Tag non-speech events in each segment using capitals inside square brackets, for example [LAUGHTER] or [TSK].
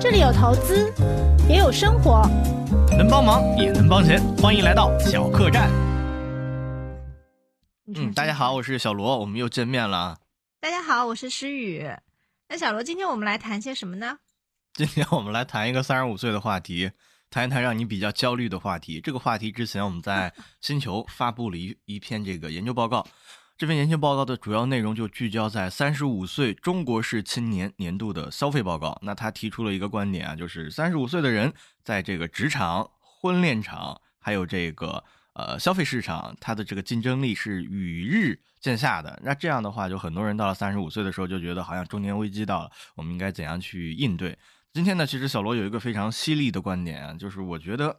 这里有投资，也有生活，能帮忙也能帮钱，欢迎来到小客栈。嗯，大家好，我是小罗，我们又见面了。大家好，我是诗雨。那小罗，今天我们来谈些什么呢？今天我们来谈一个三十五岁的话题，谈一谈让你比较焦虑的话题。这个话题之前我们在星球发布了一一篇这个研究报告。这份研究报告的主要内容就聚焦在三十五岁中国式青年年度的消费报告。那他提出了一个观点啊，就是三十五岁的人在这个职场、婚恋场，还有这个呃消费市场，他的这个竞争力是与日渐下的。那这样的话，就很多人到了三十五岁的时候就觉得好像中年危机到了，我们应该怎样去应对？今天呢，其实小罗有一个非常犀利的观点啊，就是我觉得。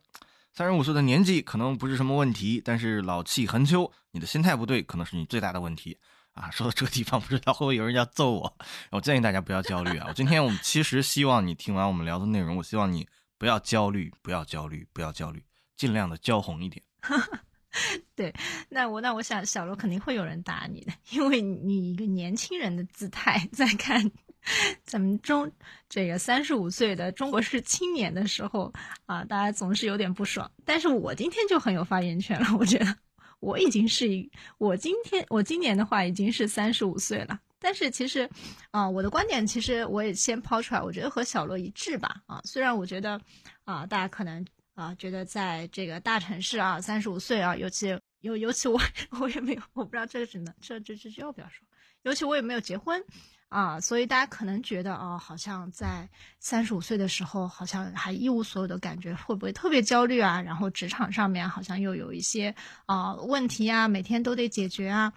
三十五岁的年纪可能不是什么问题，但是老气横秋，你的心态不对，可能是你最大的问题啊！说到这个地方，不知道会不会有人要揍我？我建议大家不要焦虑啊！我今天我们其实希望你听完我们聊的内容，我希望你不要焦虑，不要焦虑，不要焦虑，尽量的焦红一点。[LAUGHS] 对，那我那我想小罗肯定会有人打你的，因为你一个年轻人的姿态在看。[LAUGHS] 咱们中这个三十五岁的中国式青年的时候啊，大家总是有点不爽。但是我今天就很有发言权了，我觉得我已经是一，我今天我今年的话已经是三十五岁了。但是其实，啊，我的观点其实我也先抛出来，我觉得和小罗一致吧。啊，虽然我觉得啊，大家可能啊觉得在这个大城市啊，三十五岁啊，尤其尤尤其我 [LAUGHS] 我也没有，我不知道这个只能这这这要不要说，尤其我也没有结婚。啊，所以大家可能觉得哦，好像在三十五岁的时候，好像还一无所有的感觉，会不会特别焦虑啊？然后职场上面好像又有一些啊问题啊，每天都得解决啊。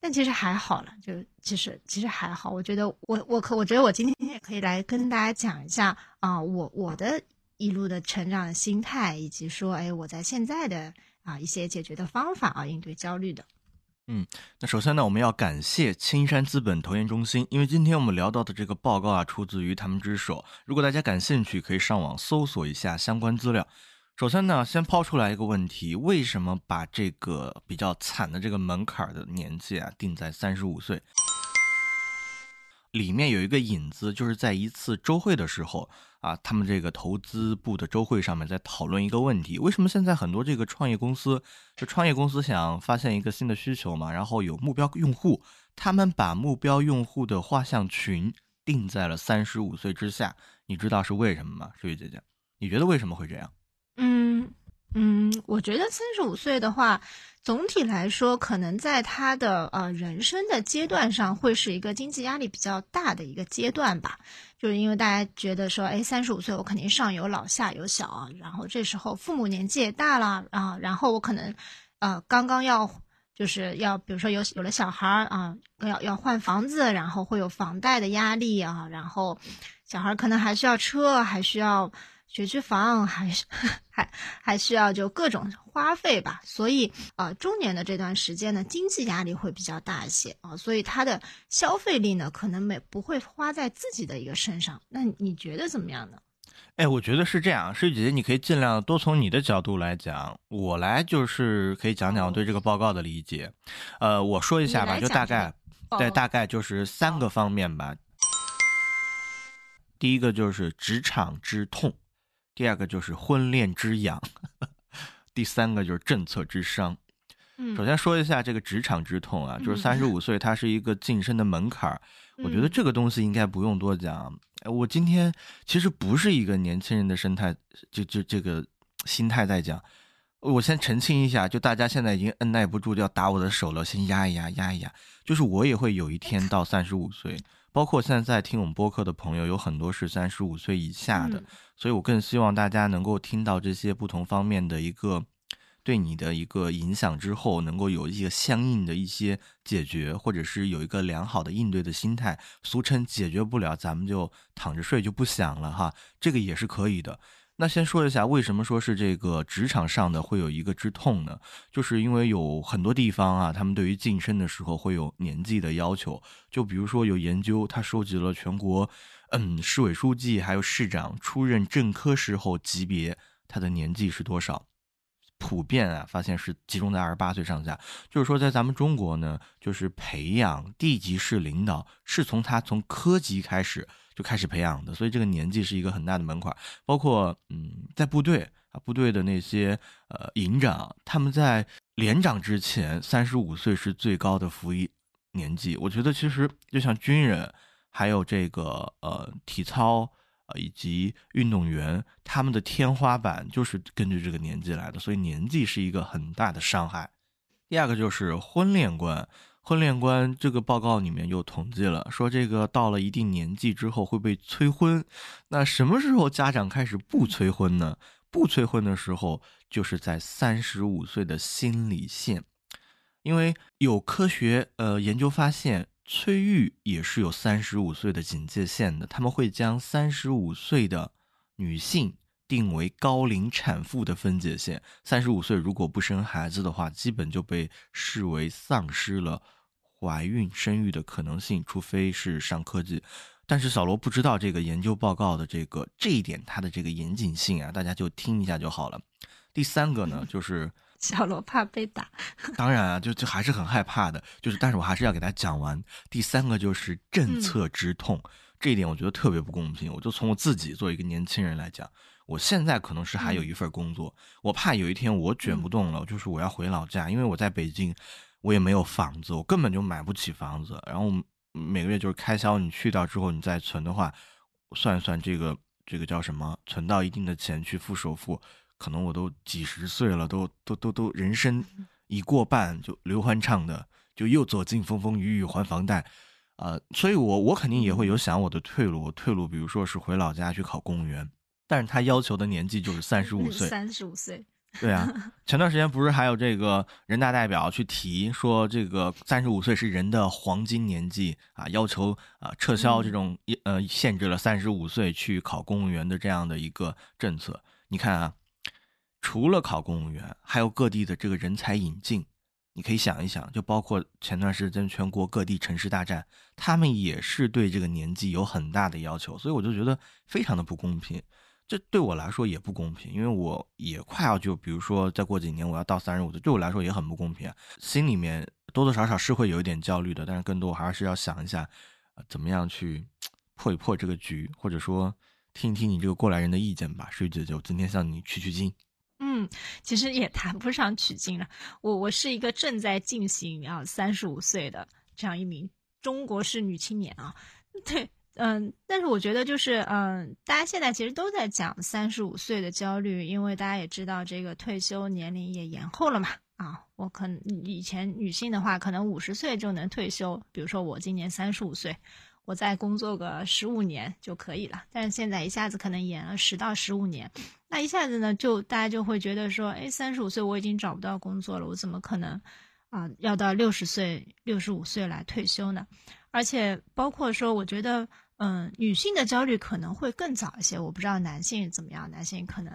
但其实还好了，就其实其实还好。我觉得我我可我觉得我今天也可以来跟大家讲一下啊，我我的一路的成长的心态，以及说哎我在现在的啊一些解决的方法啊，应对焦虑的。嗯，那首先呢，我们要感谢青山资本投研中心，因为今天我们聊到的这个报告啊，出自于他们之手。如果大家感兴趣，可以上网搜索一下相关资料。首先呢，先抛出来一个问题：为什么把这个比较惨的这个门槛的年纪啊定在三十五岁？里面有一个引子，就是在一次周会的时候。啊，他们这个投资部的周会上面在讨论一个问题：为什么现在很多这个创业公司，就创业公司想发现一个新的需求嘛，然后有目标用户，他们把目标用户的画像群定在了三十五岁之下，你知道是为什么吗？水雨姐姐，你觉得为什么会这样？嗯，我觉得三十五岁的话。总体来说，可能在他的呃人生的阶段上，会是一个经济压力比较大的一个阶段吧。就是因为大家觉得说，哎，三十五岁我肯定上有老下有小啊，然后这时候父母年纪也大了啊，然后我可能，呃，刚刚要就是要比如说有有了小孩儿啊，要要换房子，然后会有房贷的压力啊，然后小孩可能还需要车，还需要。学区房还是 [LAUGHS] 还还需要就各种花费吧，所以啊，中年的这段时间呢，经济压力会比较大一些啊，所以他的消费力呢，可能没不会花在自己的一个身上。那你觉得怎么样呢？哎，我觉得是这样，诗雨姐姐，你可以尽量多从你的角度来讲，我来就是可以讲讲我对这个报告的理解。呃，我说一下吧，就大概对，大概就是三个方面吧。第一个就是职场之痛。第二个就是婚恋之痒，[LAUGHS] 第三个就是政策之伤。嗯，首先说一下这个职场之痛啊，就是三十五岁，它是一个晋升的门槛儿。我觉得这个东西应该不用多讲。我今天其实不是一个年轻人的生态，就就这个心态在讲。我先澄清一下，就大家现在已经按耐不住要打我的手了，先压一压，压一压。就是我也会有一天到三十五岁。包括现在在听我们播客的朋友，有很多是三十五岁以下的，所以我更希望大家能够听到这些不同方面的一个对你的一个影响之后，能够有一个相应的一些解决，或者是有一个良好的应对的心态。俗称解决不了，咱们就躺着睡就不想了哈，这个也是可以的。那先说一下，为什么说是这个职场上的会有一个之痛呢？就是因为有很多地方啊，他们对于晋升的时候会有年纪的要求。就比如说有研究，他收集了全国，嗯，市委书记还有市长出任正科时候级别，他的年纪是多少？普遍啊，发现是集中在二十八岁上下。就是说，在咱们中国呢，就是培养地级市领导是从他从科级开始就开始培养的，所以这个年纪是一个很大的门槛。包括嗯，在部队啊，部队的那些呃营长，他们在连长之前，三十五岁是最高的服役年纪。我觉得其实就像军人，还有这个呃体操。以及运动员他们的天花板就是根据这个年纪来的，所以年纪是一个很大的伤害。第二个就是婚恋观，婚恋观这个报告里面又统计了，说这个到了一定年纪之后会被催婚。那什么时候家长开始不催婚呢？不催婚的时候就是在三十五岁的心理线，因为有科学呃研究发现。催育也是有三十五岁的警戒线的，他们会将三十五岁的女性定为高龄产妇的分界线。三十五岁如果不生孩子的话，基本就被视为丧失了怀孕生育的可能性，除非是上科技。但是小罗不知道这个研究报告的这个这一点它的这个严谨性啊，大家就听一下就好了。第三个呢，[LAUGHS] 就是。小罗怕被打，[LAUGHS] 当然啊，就就还是很害怕的。就是，但是我还是要给他讲完。第三个就是政策之痛，这一点我觉得特别不公平。我就从我自己作为一个年轻人来讲，我现在可能是还有一份工作，我怕有一天我卷不动了，就是我要回老家，因为我在北京，我也没有房子，我根本就买不起房子。然后每个月就是开销，你去掉之后，你再存的话，算一算这个这个叫什么？存到一定的钱去付首付。可能我都几十岁了，都都都都人生已过半，就刘欢唱的，就又走进风风雨雨还房贷，啊，所以我我肯定也会有想我的退路，退路比如说是回老家去考公务员，但是他要求的年纪就是三十五岁，三十五岁，对啊，[LAUGHS] 前段时间不是还有这个人大代表去提说这个三十五岁是人的黄金年纪啊，要求啊撤销这种呃限制了三十五岁去考公务员的这样的一个政策，你看啊。除了考公务员，还有各地的这个人才引进，你可以想一想，就包括前段时间全国各地城市大战，他们也是对这个年纪有很大的要求，所以我就觉得非常的不公平。这对我来说也不公平，因为我也快要就比如说再过几年我要到三十五岁，对我来说也很不公平啊，心里面多多少少是会有一点焦虑的，但是更多我还是要想一下，怎么样去破一破这个局，或者说听一听你这个过来人的意见吧，水姐就今天向你取取经。嗯，其实也谈不上取经了。我我是一个正在进行啊三十五岁的这样一名中国式女青年啊。对，嗯，但是我觉得就是嗯，大家现在其实都在讲三十五岁的焦虑，因为大家也知道这个退休年龄也延后了嘛。啊，我可能以前女性的话可能五十岁就能退休，比如说我今年三十五岁。我再工作个十五年就可以了，但是现在一下子可能延了十到十五年，那一下子呢，就大家就会觉得说，哎，三十五岁我已经找不到工作了，我怎么可能啊要到六十岁、六十五岁来退休呢？而且包括说，我觉得，嗯，女性的焦虑可能会更早一些，我不知道男性怎么样，男性可能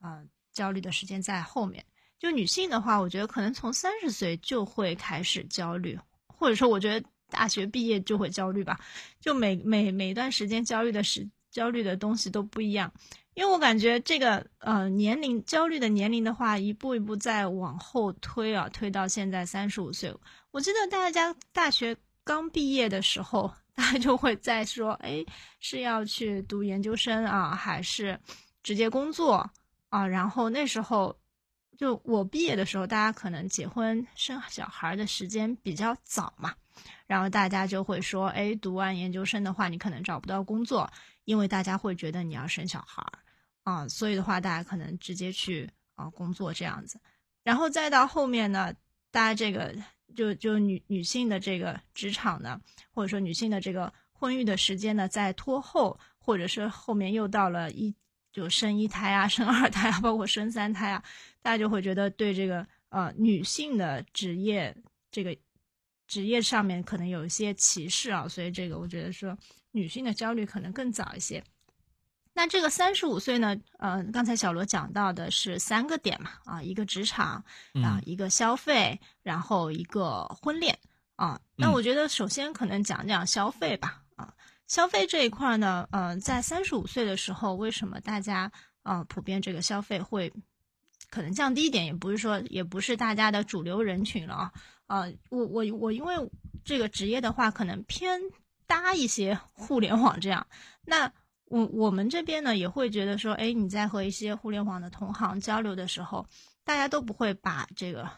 啊焦虑的时间在后面。就女性的话，我觉得可能从三十岁就会开始焦虑，或者说，我觉得。大学毕业就会焦虑吧，就每每每段时间焦虑的时焦虑的东西都不一样，因为我感觉这个呃年龄焦虑的年龄的话，一步一步在往后推啊，推到现在三十五岁。我记得大家大学刚毕业的时候，[LAUGHS] 大家就会在说，哎，是要去读研究生啊，还是直接工作啊？然后那时候就我毕业的时候，大家可能结婚生小孩的时间比较早嘛。然后大家就会说，哎，读完研究生的话，你可能找不到工作，因为大家会觉得你要生小孩，啊，所以的话，大家可能直接去啊工作这样子。然后再到后面呢，大家这个就就女女性的这个职场呢，或者说女性的这个婚育的时间呢，在拖后，或者是后面又到了一就生一胎啊，生二胎啊，包括生三胎啊，大家就会觉得对这个呃女性的职业这个。职业上面可能有一些歧视啊，所以这个我觉得说女性的焦虑可能更早一些。那这个三十五岁呢，呃，刚才小罗讲到的是三个点嘛，啊，一个职场啊，一个消费，然后一个婚恋啊。那我觉得首先可能讲讲消费吧，啊，消费这一块呢，呃，在三十五岁的时候，为什么大家啊普遍这个消费会？可能降低一点，也不是说也不是大家的主流人群了啊。呃，我我我因为这个职业的话，可能偏搭一些互联网这样。那我我们这边呢，也会觉得说，哎，你在和一些互联网的同行交流的时候，大家都不会把这个，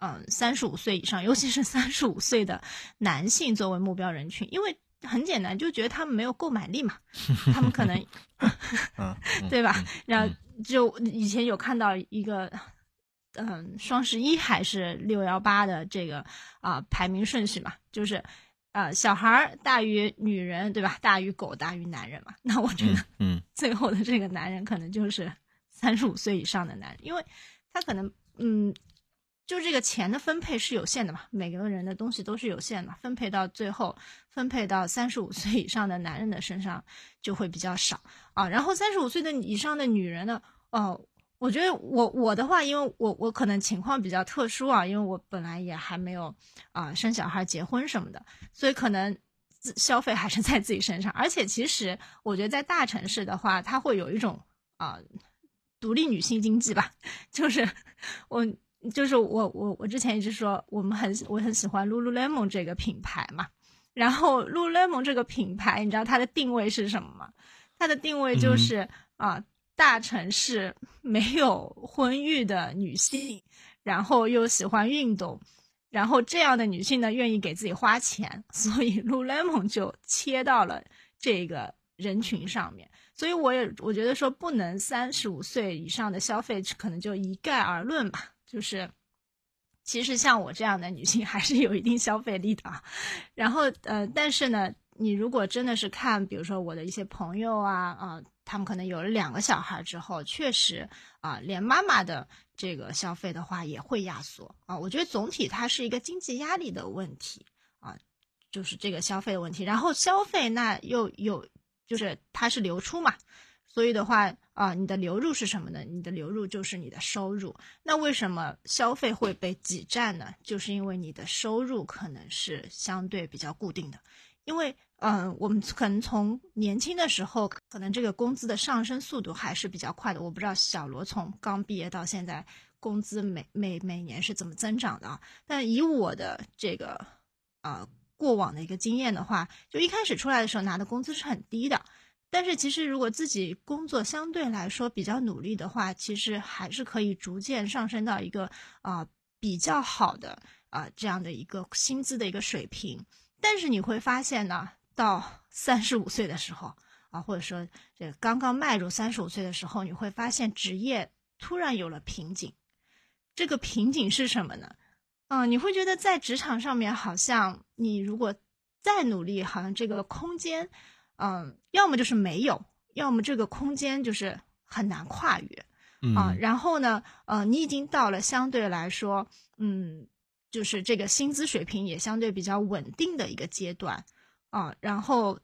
嗯，三十五岁以上，尤其是三十五岁的男性作为目标人群，因为很简单，就觉得他们没有购买力嘛，他们可能，[LAUGHS] 嗯，[LAUGHS] 对吧？嗯然后就以前有看到一个，嗯，双十一还是六幺八的这个啊、排名顺序嘛，就是呃小孩儿大于女人，对吧？大于狗，大于男人嘛。那我觉得嗯最后的这个男人可能就是三十五岁以上的男人，因为他可能嗯。就这个钱的分配是有限的嘛，每个人的东西都是有限的，分配到最后，分配到三十五岁以上的男人的身上就会比较少啊。然后三十五岁的以上的女人呢，哦、我觉得我我的话，因为我我可能情况比较特殊啊，因为我本来也还没有啊、生小孩、结婚什么的，所以可能消费还是在自己身上。而且其实我觉得在大城市的话，它会有一种啊、独立女性经济吧，就是我。就是我我我之前一直说我们很我很喜欢 Lululemon 这个品牌嘛，然后 Lululemon 这个品牌，你知道它的定位是什么吗？它的定位就是啊、大城市没有婚育的女性，然后又喜欢运动，然后这样的女性呢愿意给自己花钱，所以 Lululemon 就切到了这个人群上面。所以我也我觉得说不能三十五岁以上的消费可能就一概而论吧，就是其实像我这样的女性还是有一定消费力的啊。然后呃，但是呢，你如果真的是看，比如说我的一些朋友啊啊、他们可能有了两个小孩之后，确实啊、连妈妈的这个消费的话也会压缩啊。我觉得总体它是一个经济压力的问题啊，就是这个消费的问题。然后消费那又有就是它是流出嘛，所以的话啊、你的流入是什么呢？你的流入就是你的收入。那为什么消费会被挤占呢？就是因为你的收入可能是相对比较固定的，因为嗯、我们可能从年轻的时候，可能这个工资的上升速度还是比较快的。我不知道小罗从刚毕业到现在，工资每每每年是怎么增长的啊？但以我的这个呃过往的一个经验的话，就一开始出来的时候拿的工资是很低的。但是其实，如果自己工作相对来说比较努力的话，其实还是可以逐渐上升到一个啊、比较好的啊、这样的一个薪资的一个水平。但是你会发现呢，到三十五岁的时候啊，或者说这刚刚迈入三十五岁的时候，你会发现职业突然有了瓶颈。这个瓶颈是什么呢？嗯、你会觉得在职场上面，好像你如果再努力，好像这个空间。嗯，要么就是没有，要么这个空间就是很难跨越嗯啊。然后呢，呃，你已经到了相对来说，嗯，就是这个薪资水平也相对比较稳定的一个阶段啊。然后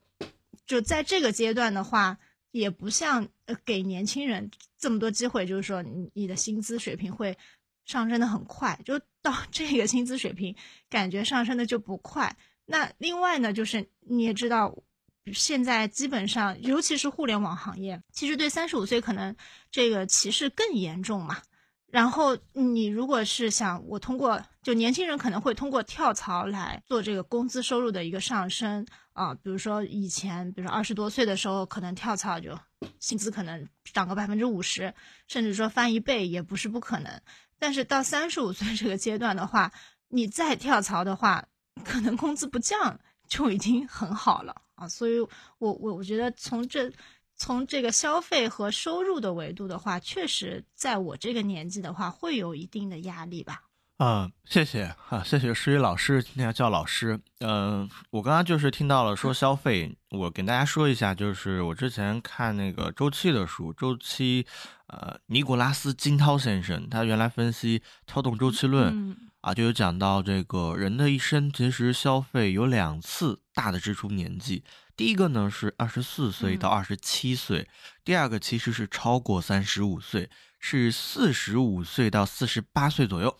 就在这个阶段的话，也不像呃给年轻人这么多机会，就是说你你的薪资水平会上升的很快，就到 [LAUGHS] 这个薪资水平，感觉上升的就不快。那另外呢，就是你也知道。现在基本上，尤其是互联网行业，其实对三十五岁可能这个歧视更严重嘛。然后你如果是想我通过，就年轻人可能会通过跳槽来做这个工资收入的一个上升啊，比如说以前，比如说二十多岁的时候，可能跳槽就薪资可能涨个百分之五十，甚至说翻一倍也不是不可能。但是到三十五岁这个阶段的话，你再跳槽的话，可能工资不降就已经很好了。啊，所以我我我觉得从这从这个消费和收入的维度的话，确实在我这个年纪的话，会有一定的压力吧。嗯，谢谢啊，谢谢诗雨老师，今天要叫老师。嗯、我刚刚就是听到了说消费，我跟大家说一下，就是我之前看那个周期的书，周期，呃，尼古拉斯金涛先生，他原来分析跳动周期论，嗯啊，就有讲到这个人的一生其实消费有两次大的支出年纪，第一个呢是二十四岁到二十七岁，第二个其实是超过三十五岁，是四十五岁到四十八岁左右。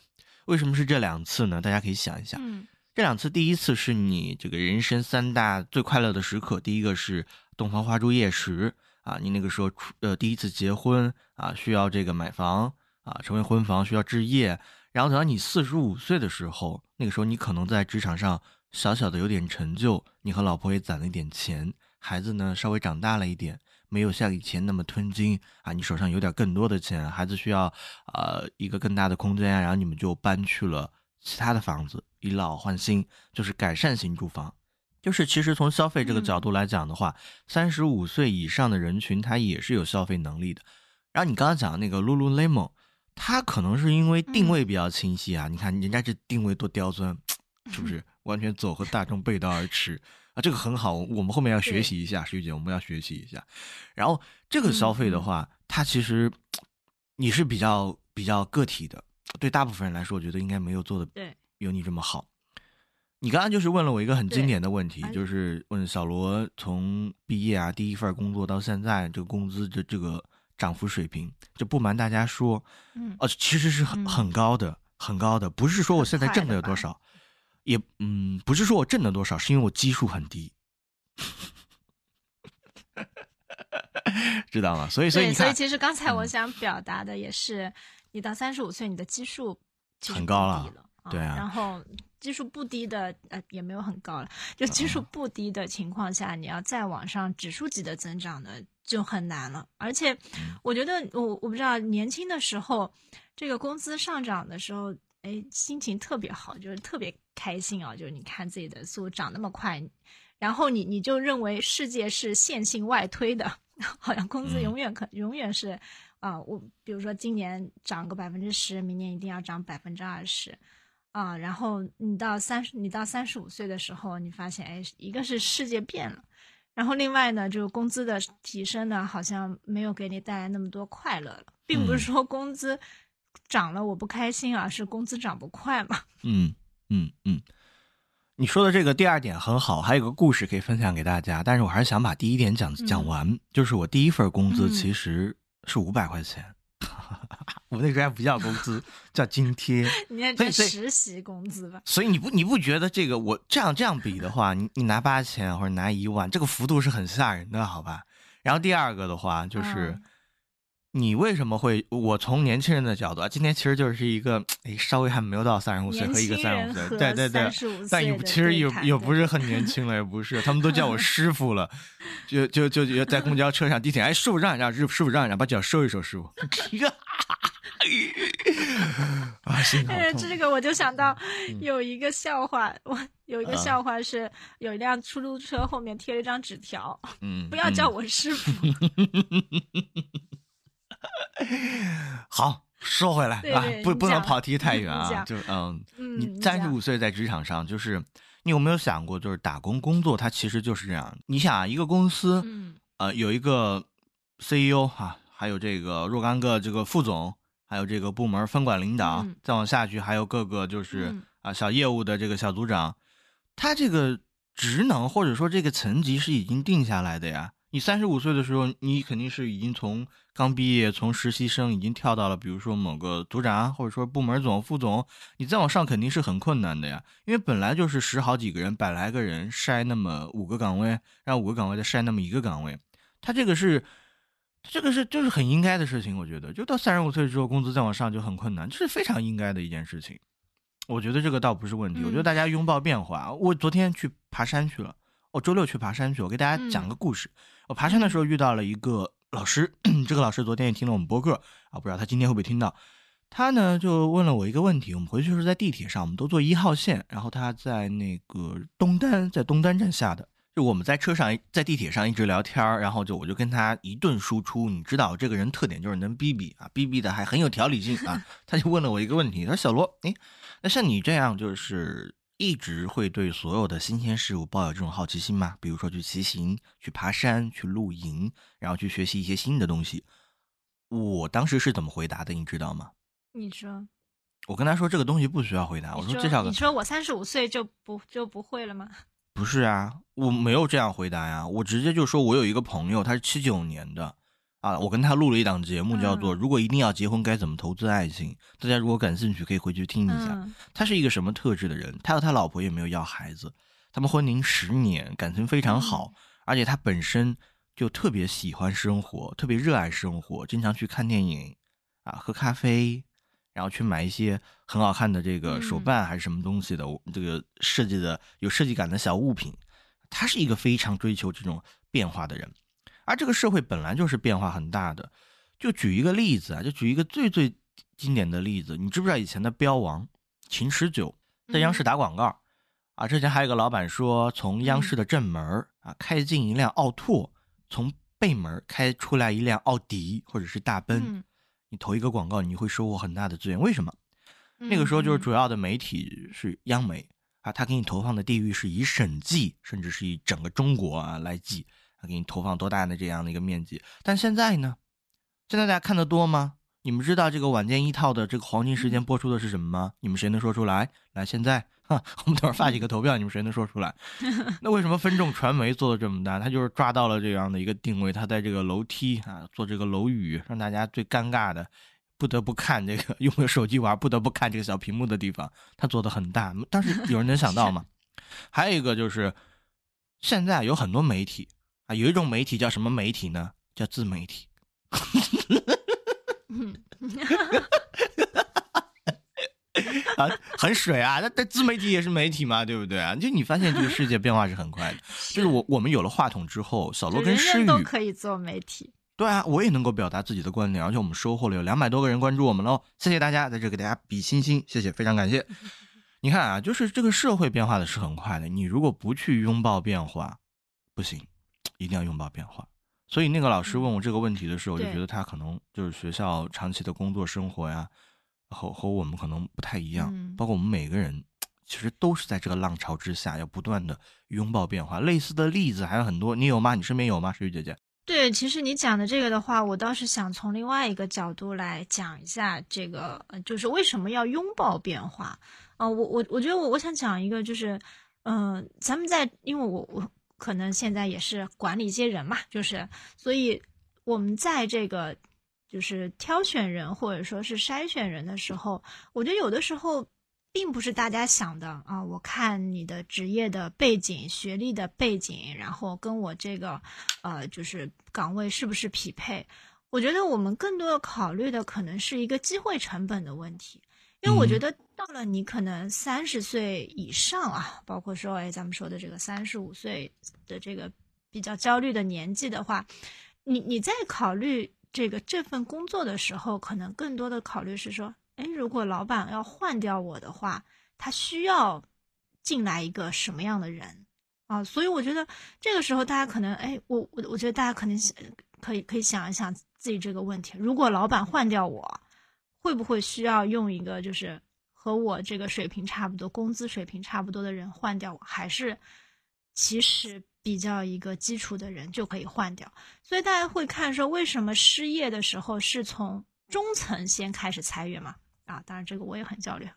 为什么是这两次呢？大家可以想一想，嗯这两次，第一次是你这个人生三大最快乐的时刻，第一个是洞房花烛夜时啊，你那个时候出呃第一次结婚啊，需要这个买房啊，成为婚房需要置业，然后等到你四十五岁的时候，那个时候你可能在职场上小小的有点成就，你和老婆也攒了一点钱，孩子呢稍微长大了一点，没有像以前那么吞金啊，你手上有点更多的钱，孩子需要呃一个更大的空间啊，然后你们就搬去了其他的房子，以老换新，就是改善型住房。就是其实从消费这个角度来讲的话，三十五岁以上的人群他也是有消费能力的。然后你刚刚讲的那个 Lululemon。它可能是因为定位比较清晰啊，你看人家这定位多刁钻，是不是完全走和大众背道而驰啊？这个很好，我们后面要学习一下，徐姐，我们要学习一下。然后这个消费的话，它其实你是比较比较个体的，对大部分人来说，我觉得应该没有做的对有你这么好。你刚刚就是问了我一个很经典的问题，就是问小罗从毕业啊第一份工作到现在这个工资的这个。涨幅水平，就不瞒大家说，嗯，哦，其实是很很高的，很高的，不是说我现在挣的有多少，也，嗯，不是说我挣的多少，是因为我基数很低，[LAUGHS] 知道吗？所以，所以，所以其实刚才我想表达的也是，你到三十五岁，你的基数很高了，对啊，然后基数不低的，呃，也没有很高了，就基数不低的情况下，你要再往上指数级的增长呢？就很难了，而且我觉得我我不知道年轻的时候，这个工资上涨的时候，哎，心情特别好，就是特别开心啊！就是你看自己的速度涨那么快，然后你你就认为世界是线性外推的，好像工资永远可永远是啊，我比如说今年涨个百分之十，明年一定要涨百分之二十啊，然后你到三十你到三十五岁的时候，你发现哎，一个是世界变了。然后另外呢，就是工资的提升呢，好像没有给你带来那么多快乐了，并不是说工资涨了我不开心啊，是工资涨不快嘛。嗯嗯嗯，你说的这个第二点很好，还有个故事可以分享给大家，但是我还是想把第一点讲讲完，就是我第一份工资其实是五百块钱。[LAUGHS] 我们那时候还不叫工资，[LAUGHS] 叫津贴。你那叫实习工资吧？所以你不你不觉得这个我这样这样比的话，你你拿八千或者拿一万，这个幅度是很吓人的，好吧？然后第二个的话就是，你为什么会？我从年轻人的角度啊，今天其实就是一个哎，稍微还没有到三十五岁和一个三十五岁，对对对，但也其实也也不是很年轻了，也不是，他们都叫我师 [LAUGHS] 傅了，就就就在公交车上、地铁，哎，师傅让一让，师师傅让一让，把脚收一收，师傅。[LAUGHS] [LAUGHS] 啊，心好哎！这个我就想到有一个笑话，我有一个笑话是有一辆出租车后面贴了一张纸条，嗯，不要叫我师傅。[LAUGHS] 好，说回来啊，不不能跑题太远啊，就嗯，你三十五岁在职场上，就是你有没有想过，就是打工工作，它其实就是这样。你想啊，一个公司，嗯，呃，有一个 CEO 哈，还有这个若干个这个副总。还有这个部门分管领导，再往下去还有各个就是啊小业务的这个小组长，他这个职能或者说这个层级是已经定下来的呀。你三十五岁的时候，你肯定是已经从刚毕业从实习生已经跳到了，比如说某个组长或者说部门总副总，你再往上肯定是很困难的呀。因为本来就是十好几个人，百来个人筛那么五个岗位，让五个岗位再筛那么一个岗位，他这个是。这个是就是很应该的事情，我觉得，就到三十五岁之后，工资再往上就很困难，这是非常应该的一件事情。我觉得这个倒不是问题，我觉得大家拥抱变化。我昨天去爬山去了，我周六去爬山去，我给大家讲个故事。我爬山的时候遇到了一个老师，[CLEARS THROAT] 这个老师昨天也听了我们播客啊，不知道他今天会不会听到。他呢就问了我一个问题，我们回去是在地铁上，我们都坐一号线，然后他在那个东单，在东单站下的。就我们在车上，在地铁上一直聊天然后就我就跟他一顿输出。你知道这个人特点就是能逼逼啊，逼逼的还很有条理性啊。他就问了我一个问题，他说：“小罗，哎，那像你这样，就是一直会对所有的新鲜事物抱有这种好奇心吗？比如说去骑行、去爬山、去露营，然后去学习一些新的东西。”我当时是怎么回答的，你知道吗？你说，我跟他说这个东西不需要回答。我说介绍个，你说我三十五岁就不就不会了吗？不是啊，我没有这样回答呀，我直接就说，我有一个朋友，他是七九年的，啊，我跟他录了一档节目，叫做《如果一定要结婚，该怎么投资爱情》，大家如果感兴趣，可以回去听一下。他是一个什么特质的人？他和他老婆也没有要孩子，他们婚龄十年，感情非常好，而且他本身就特别喜欢生活，特别热爱生活，经常去看电影，啊，喝咖啡，然后去买一些很好看的这个手办还是什么东西的，这个设计的有设计感的小物品。他是一个非常追求这种变化的人，而这个社会本来就是变化很大的。就举一个例子啊，就举一个最最经典的例子，你知不知道以前的标王秦十九在央视打广告啊？之前还有个老板说，从央视的正门啊开进一辆奥拓，从背门开出来一辆奥迪或者是大奔，你投一个广告，你会收获很大的资源。为什么？那个时候就是主要的媒体是央媒。啊，他给你投放的地域是以省计，甚至是以整个中国啊来计，他给你投放多大的这样的一个面积？但现在呢？现在大家看的多吗？你们知道这个晚间一套的这个黄金时间播出的是什么吗？你们谁能说出来？来，现在哈，我们等会儿发几个投票，你们谁能说出来？[LAUGHS] 那为什么分众传媒做的这么大？他就是抓到了这样的一个定位，他在这个楼梯啊做这个楼宇，让大家最尴尬的。不得不看这个用手机玩，不得不看这个小屏幕的地方，他做的很大。但是有人能想到吗？[LAUGHS] 还有一个就是，现在有很多媒体啊，有一种媒体叫什么媒体呢？叫自媒体。[LAUGHS] 啊，很水啊！那那自媒体也是媒体嘛，对不对啊？就你发现这个世界变化是很快的。就是我我们有了话筒之后，小罗跟诗雨都可以做媒体。对啊，我也能够表达自己的观点，而且我们收获了有两百多个人关注我们喽，谢谢大家，在这给大家比心心，谢谢，非常感谢。[LAUGHS] 你看啊，就是这个社会变化的是很快的，你如果不去拥抱变化，不行，一定要拥抱变化。所以那个老师问我这个问题的时候，我就觉得他可能就是学校长期的工作生活呀，和和我们可能不太一样，包括我们每个人，其实都是在这个浪潮之下，要不断的拥抱变化。类似的例子还有很多，你有吗？你身边有吗？石雨姐姐？对，其实你讲的这个的话，我倒是想从另外一个角度来讲一下这个，就是为什么要拥抱变化啊？我我我觉得我我想讲一个，就是，嗯，咱们在，因为我我可能现在也是管理一些人嘛，就是，所以我们在这个就是挑选人或者说是筛选人的时候，我觉得有的时候。并不是大家想的啊！我看你的职业的背景、学历的背景，然后跟我这个，呃，就是岗位是不是匹配？我觉得我们更多的考虑的可能是一个机会成本的问题，因为我觉得到了你可能三十岁以上啊，包括说哎咱们说的这个三十五岁的这个比较焦虑的年纪的话，你你在考虑这个这份工作的时候，可能更多的考虑是说。哎，如果老板要换掉我的话，他需要进来一个什么样的人啊？所以我觉得这个时候大家可能，哎，我我我觉得大家可能可以可以想一想自己这个问题：如果老板换掉我，会不会需要用一个就是和我这个水平差不多、工资水平差不多的人换掉我，还是其实比较一个基础的人就可以换掉？所以大家会看说，为什么失业的时候是从中层先开始裁员嘛？啊，当然这个我也很焦虑。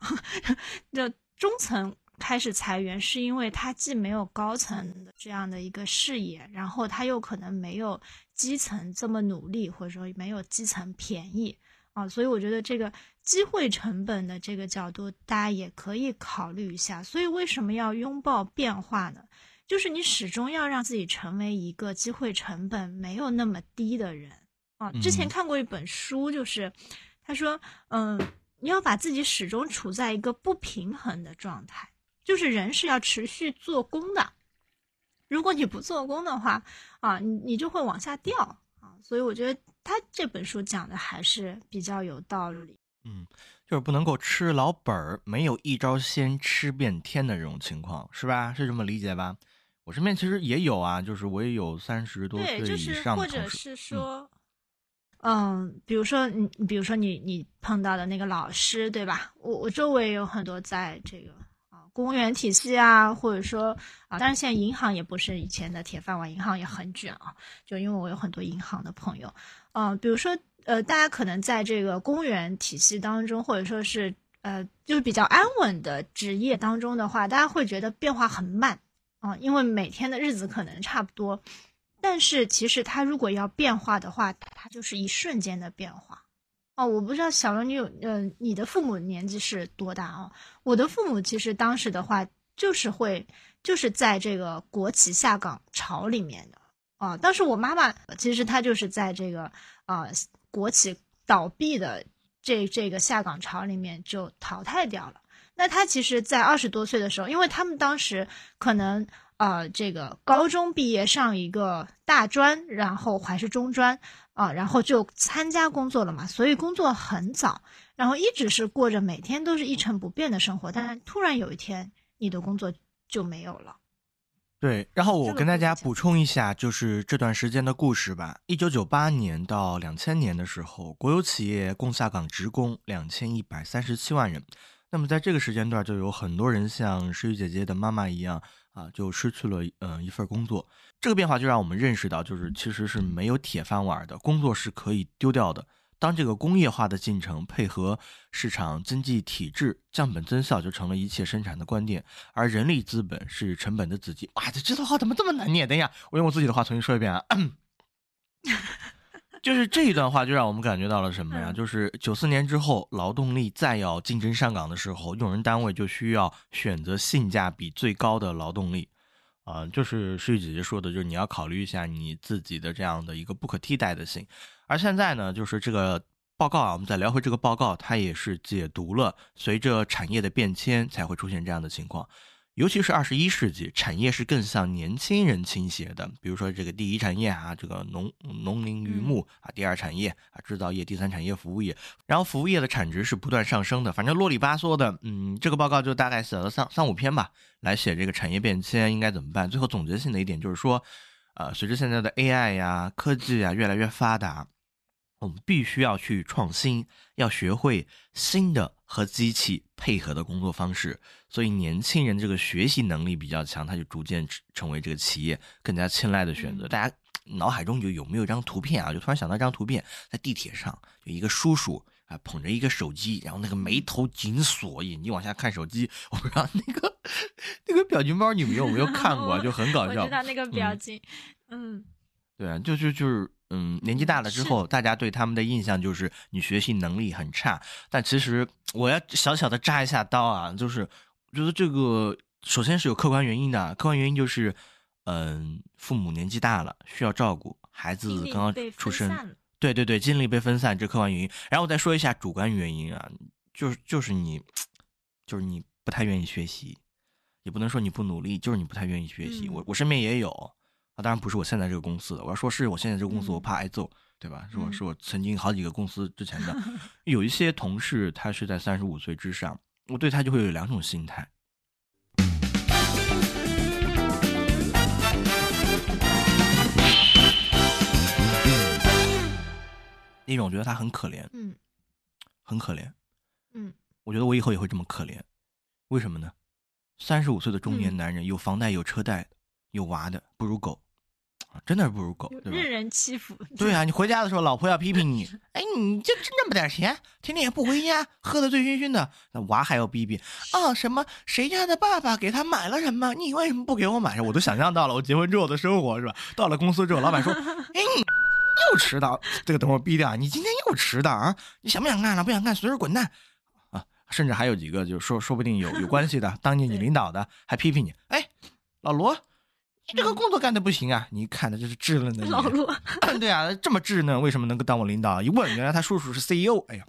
[LAUGHS] 就中层开始裁员，是因为他既没有高层的这样的一个视野，然后他又可能没有基层这么努力，或者说没有基层便宜啊。所以我觉得这个机会成本的这个角度，大家也可以考虑一下。所以为什么要拥抱变化呢？就是你始终要让自己成为一个机会成本没有那么低的人啊。之前看过一本书，就是他说，嗯。你要把自己始终处在一个不平衡的状态，就是人是要持续做工的。如果你不做工的话，啊，你你就会往下掉啊。所以我觉得他这本书讲的还是比较有道理。嗯，就是不能够吃老本儿，没有一招鲜吃遍天的这种情况，是吧？是这么理解吧？我身边其实也有啊，就是我也有三十多岁以上的或者是说。嗯，比如说你，比如说你，你碰到的那个老师，对吧？我我周围有很多在这个啊公务员体系啊，或者说啊，当然现在银行也不是以前的铁饭碗，银行也很卷啊。就因为我有很多银行的朋友，嗯，比如说呃，大家可能在这个公务员体系当中，或者说是呃，就是比较安稳的职业当中的话，大家会觉得变化很慢啊，因为每天的日子可能差不多。但是其实它如果要变化的话，它就是一瞬间的变化，哦，我不知道小龙你有，呃，你的父母年纪是多大啊？我的父母其实当时的话就是会，就是在这个国企下岗潮里面的，啊，当时我妈妈其实她就是在这个啊国企倒闭的这这个下岗潮里面就淘汰掉了。那她其实，在二十多岁的时候，因为他们当时可能呃，这个高中毕业上一个大专，然后还是中专啊，然后就参加工作了嘛，所以工作很早，然后一直是过着每天都是一成不变的生活。但是突然有一天，你的工作就没有了。对，然后我跟大家补充一下，就是这段时间的故事吧。一九九八年到两千年的时候，国有企业共下岗职工两千一百三十七万人。那么在这个时间段，就有很多人像诗雨姐姐的妈妈一样啊，就失去了嗯、呃一份工作。这个变化就让我们认识到，就是其实是没有铁饭碗的，工作是可以丢掉的。当这个工业化的进程配合市场经济体制，降本增效就成了一切生产的关键。而人力资本是成本的子集。哇，这这段话怎么这么难念？等一下，我用我自己的话重新说一遍啊。[LAUGHS] 就是这一段话，就让我们感觉到了什么呀？嗯就是九四年之后，劳动力再要竞争上岗的时候，用人单位就需要选择性价比最高的劳动力。啊、就是诗雨姐姐说的，就是你要考虑一下你自己的这样的一个不可替代的性。而现在呢，就是这个报告啊，我们再聊回这个报告，它也是解读了随着产业的变迁才会出现这样的情况。尤其是二十一世纪，产业是更向年轻人倾斜的。比如说这个第一产业啊，这个农农林渔牧啊，第二产业啊，制造业，第三产业服务业。然后服务业的产值是不断上升的。反正啰里吧嗦的，嗯，这个报告就大概写了三三五篇吧，来写这个产业变迁应该怎么办。最后总结性的一点就是说，呃，随着现在的 AI 呀、科技呀越来越发达，我们必须要去创新，要学会新的和机器配合的工作方式。所以年轻人这个学习能力比较强，他就逐渐成成为这个企业更加青睐的选择。嗯大家脑海中就有没有一张图片啊？就突然想到一张图片，在地铁上有一个叔叔啊捧着一个手机，然后那个眉头紧锁，眼睛往下看手机。我不知道那个那个表情包你们有没有看过啊？就很搞 [LAUGHS] 笑我知。道那个表嗯情，嗯对啊，就就就是，嗯，年纪大了之后，大家对他们的印象就是你学习能力很差。但其实我要小小的扎一下刀啊，就是觉得这个首先是有客观原因的，客观原因就是，嗯，父母年纪大了，需要照顾，孩子刚刚出生，对对对，精力被分散，这客观原因。然后我再说一下主观原因啊，就是就是你，就是你不太愿意学习，也不能说你不努力，就是你不太愿意学习。嗯我我身边也有啊，当然不是我现在这个公司的，我要说是我现在这个公司，嗯我怕挨揍，对吧？是我嗯是我曾经好几个公司之前的，[LAUGHS] 有一些同事他是在三十五岁之上，我对他就会有两种心态。[LAUGHS] 一种我觉得他很可怜，嗯很可怜。嗯我觉得我以后也会这么可怜，为什么呢？三十五岁的中年嗯男人，有房贷有车贷有娃的，不如狗，啊，真的是不如狗，对吧？任人欺负。[LAUGHS] 对啊，你回家的时候，老婆要批评你，哎，你就挣那么点钱，天天也不回家，喝得醉醺醺的，那娃还要逼逼啊，什么谁家的爸爸给他买了什么，你为什么不给我买？我都想象到了我结婚之后的生活，是吧？到了公司之后，老板说，哎，你又迟到，这个等会儿逼掉，你今天又迟到啊？你想不想干了？不想干，随时滚蛋啊！甚至还有几个，就说说不定有有关系的，当年你领导的还批评你，哎，老罗。你这个工作干的不行啊！你看的这是稚嫩的你，老罗，对啊，这么稚嫩，为什么能够当我领导？一问，原来他叔叔是 CEO。哎呀，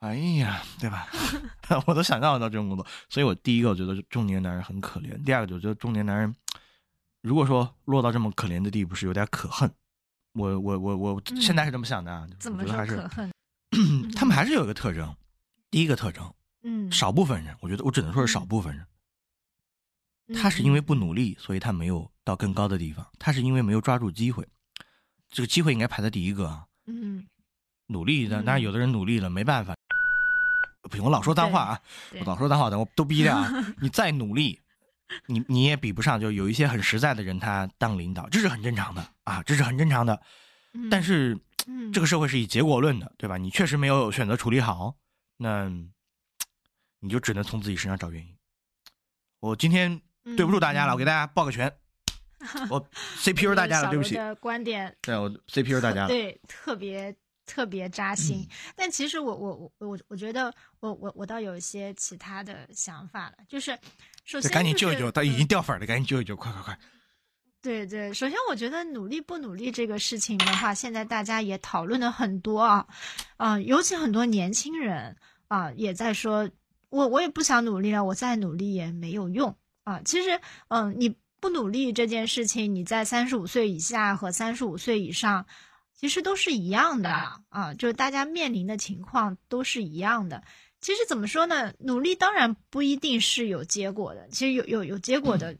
哎呀，对吧？[LAUGHS] 我都想象得到这种工作，所以我第一个我觉得中年男人很可怜，第二个我觉得中年男人如果说落到这么可怜的地步，是有点可恨。我我我我嗯现在是这么想的啊，怎么还是可恨？[CLEARS THROAT] 他们还是有一个特征，第一个特征，嗯，少部分人，我觉得我只能说是少部分人，他是因为不努力，所以他没有到更高的地方。他是因为没有抓住机会，这个机会应该排在第一个啊。嗯，努力的，嗯当然有的人努力了没办法。不行，我老说脏话啊，我老说脏话，等我都逼掉啊。[LAUGHS] 你再努力，你你也比不上，就有一些很实在的人，他当领导，这是很正常的啊，这是很正常的。嗯但是嗯这个社会是以结果论的，对吧？你确实没有选择处理好，那 [TSK] 你就只能从自己身上找原因。我今天对不住大家了，我给大家抱个拳，[LAUGHS] 我 CPU 大家了，对不起。的观点。对我 CPU 大家了。[LAUGHS] 对特别特别扎心。嗯。但其实我我我我我觉得我我我倒有一些其他的想法了，就是首先这赶紧救一救，他已嗯经掉粉了，赶紧救一救，快快快！对对，首先我觉得努力不努力这个事情的话，现在大家也讨论的很多啊，啊，尤其很多年轻人啊也在说，我我也不想努力了，我再努力也没有用啊。其实，嗯，你不努力这件事情，你在三十五岁以下和三十五岁以上，其实都是一样的啊，就是大家面临的情况都是一样的。其实怎么说呢？努力当然不一定是有结果的，其实有有有结果的。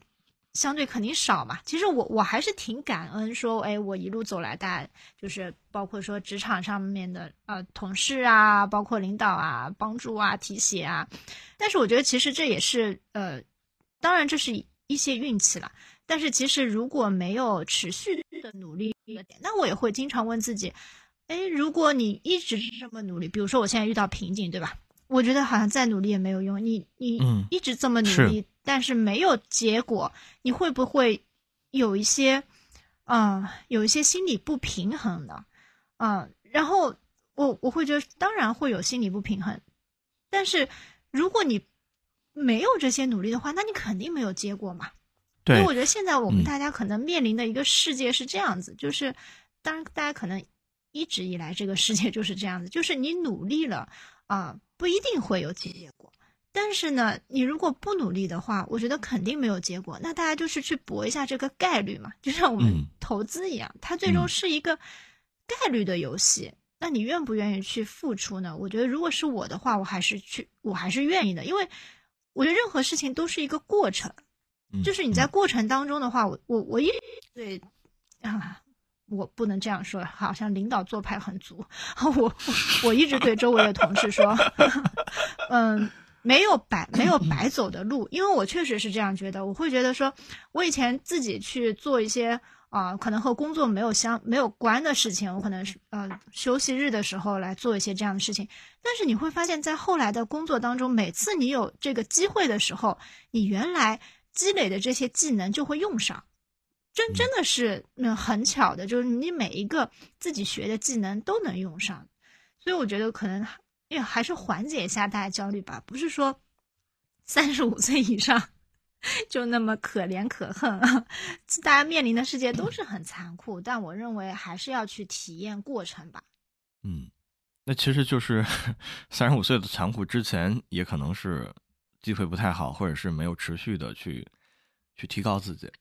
相对肯定少嘛，其实我我还是挺感恩，说哎，我一路走来，大家就是包括说职场上面的呃同事啊，包括领导啊，帮助啊，提携啊。但是我觉得其实这也是呃，当然这是一些运气了。但是其实如果没有持续的努力，那我也会经常问自己，哎，如果你一直这么努力，比如说我现在遇到瓶颈，对吧？我觉得好像再努力也没有用，你你一直这么努力。但是没有结果，你会不会有一些，嗯，有一些心理不平衡的，嗯，然后我我会觉得，当然会有心理不平衡，但是如果你没有这些努力的话，那你肯定没有结果嘛。对。因为我觉得现在我们大家可能面临的一个世界是这样子，就是当然大家可能一直以来这个世界就是这样子，就是你努力了啊，不一定会有结果。但是呢，你如果不努力的话，我觉得肯定没有结果。那大家就是去搏一下这个概率嘛，就像我们投资一样，它最终是一个概率的游戏。那你愿不愿意去付出呢？我觉得如果是我的话，我还是去，我还是愿意的，因为我觉得任何事情都是一个过程，就是你在过程当中的话，我我我一对啊，我不能这样说，好像领导做派很足。[LAUGHS] 我我一直对周围的同事说，[LAUGHS] 嗯。没有白没有白走的路，因为我确实是这样觉得。我会觉得说，我以前自己去做一些啊，可能和工作没有相没有关的事情，我可能是呃休息日的时候来做一些这样的事情。但是你会发现在后来的工作当中，每次你有这个机会的时候，你原来积累的这些技能就会用上，真真的是嗯很巧的，就是你每一个自己学的技能都能用上。所以我觉得可能。也还是缓解一下大家焦虑吧，不是说三十五岁以上 [LAUGHS] 就那么可怜可恨，[LAUGHS] 大家面临的世界都是很残酷，但我认为还是要去体验过程吧。嗯，那其实就是 [LAUGHS] 三十五岁的残酷之前，也可能是机会不太好，或者是没有持续的去去提高自己。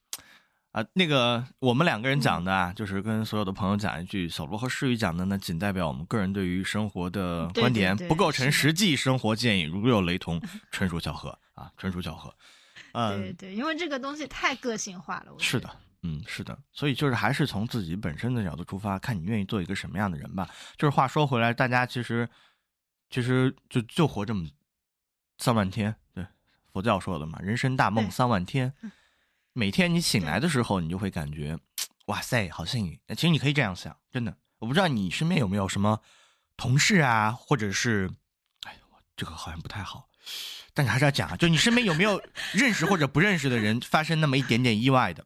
啊，那个我们两个人讲的啊，就是跟所有的朋友讲一句，小罗和诗雨讲的呢，仅代表我们个人对于生活的观点，不构成实际生活建议。如有雷同，纯属巧合啊，纯属巧合。嗯，对对，因为这个东西太个性化了。是的，嗯，是的，所以就是还是从自己本身的角度出发，看你愿意做一个什么样的人吧。就是话说回来，大家其实其实就就活这么三万天，对佛教说的嘛，人生大梦三万天。每天你醒来的时候，你就会感觉，哇塞，好幸运。其实你可以这样想，真的。我不知道你身边有没有什么同事啊，或者是，哎，我这个好像不太好，但是还是要讲啊。就你身边有没有认识或者不认识的人发生那么一点点意外的？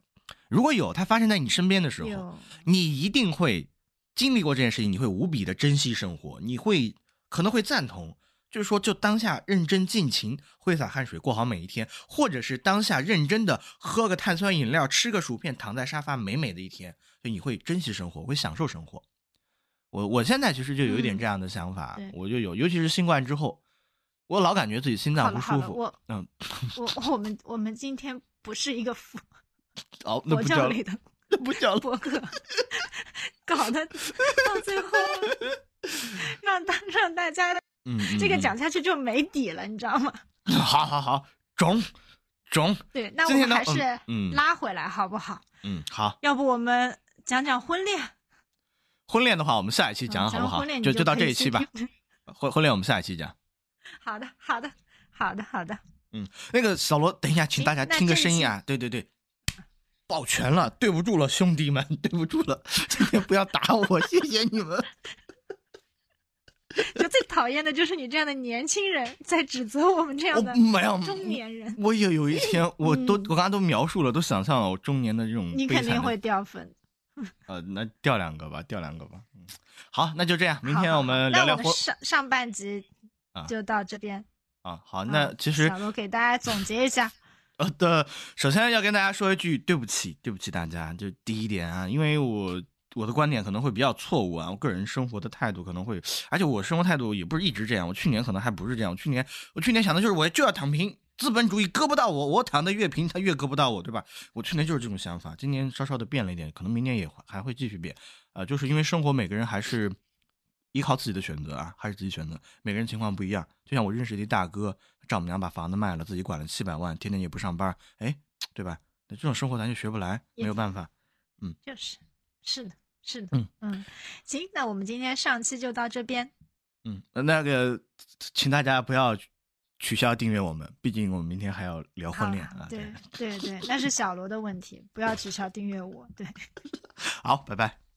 如果有，它发生在你身边的时候，你一定会经历过这件事情，你会无比的珍惜生活，你会可能会赞同。就是说，就当下认真尽情挥洒汗水过好每一天，或者是当下认真的喝个碳酸饮料、吃个薯片、躺在沙发美美的一天，就你会珍惜生活，会享受生活。我我现在其实就有一点这样的想法，我就有，尤其是新冠之后，我老感觉自己心脏不舒服。我嗯，我我们我们今天不是一个佛 [LAUGHS] 哦，那不叫里的，[LAUGHS] 那不叫博客，[LAUGHS] 搞得到最后让大让大家。嗯，这个讲下去就没底了，你知道吗？好好好，中中。对，那我们还是拉回来好不好？嗯，好。要不我们讲讲婚恋？婚恋的话，我们下一期讲好不好？就就到这一期吧。婚婚恋我们下一期讲。[LAUGHS] 好的，好的，好的，好的。嗯，那个小罗，等一下，请大家听个声音啊！对对对，抱拳了，对不住了，兄弟们，对不住了，今天不要打我，谢谢你们。[LAUGHS] 就最讨厌的就是你这样的年轻人在指责我们这样的没有中年人。我也有一天，我都我刚刚都描述了，都想象了我中年的这种。你肯定会掉粉。呃，那掉两个吧，掉两个吧。好，那就这样，明天我们聊聊上上半集就到这边。啊，好，那其实小罗给大家总结一下。[LAUGHS] 呃的，首先要跟大家说一句对不起，对不起大家。就第一点啊，因为我我的观点可能会比较错误啊，我个人生活的态度可能会，而且我生活态度也不是一直这样。我去年可能还不是这样，我去年我去年想的就是我就要躺平，资本主义割不到我，我躺得越平，它越割不到我，对吧？我去年就是这种想法，今年稍稍的变了一点，可能明年也还会继续变。啊，就是因为生活每个人还是依靠自己的选择啊，还是自己选择，每个人情况不一样。就像我认识的一大哥。丈母娘把房子卖了，自己管了七百万，天天也不上班，哎，对吧？那这种生活咱就学不来，没有办法。嗯，就是，是的，是的。嗯嗯，行，那我们今天上期就到这边。嗯，那个，请大家不要取消订阅我们，毕竟我们明天还要聊婚恋啊。对对对，那是小罗的问题，不要取消订阅我。对，[LAUGHS] 好，拜拜。